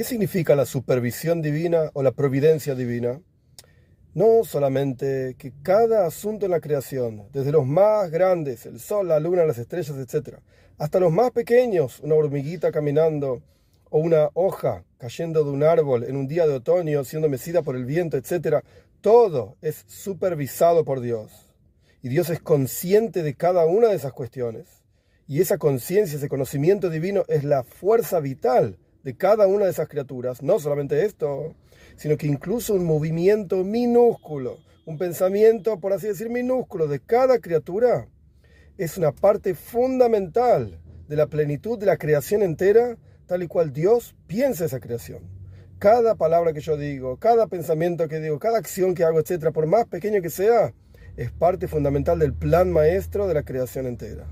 ¿Qué significa la supervisión divina o la providencia divina? No solamente que cada asunto en la creación, desde los más grandes, el sol, la luna, las estrellas, etc., hasta los más pequeños, una hormiguita caminando o una hoja cayendo de un árbol en un día de otoño, siendo mecida por el viento, etc., todo es supervisado por Dios. Y Dios es consciente de cada una de esas cuestiones. Y esa conciencia, ese conocimiento divino es la fuerza vital de cada una de esas criaturas. No solamente esto, sino que incluso un movimiento minúsculo, un pensamiento, por así decir, minúsculo de cada criatura, es una parte fundamental de la plenitud de la creación entera, tal y cual Dios piensa esa creación. Cada palabra que yo digo, cada pensamiento que digo, cada acción que hago, etcétera, por más pequeño que sea, es parte fundamental del plan maestro de la creación entera.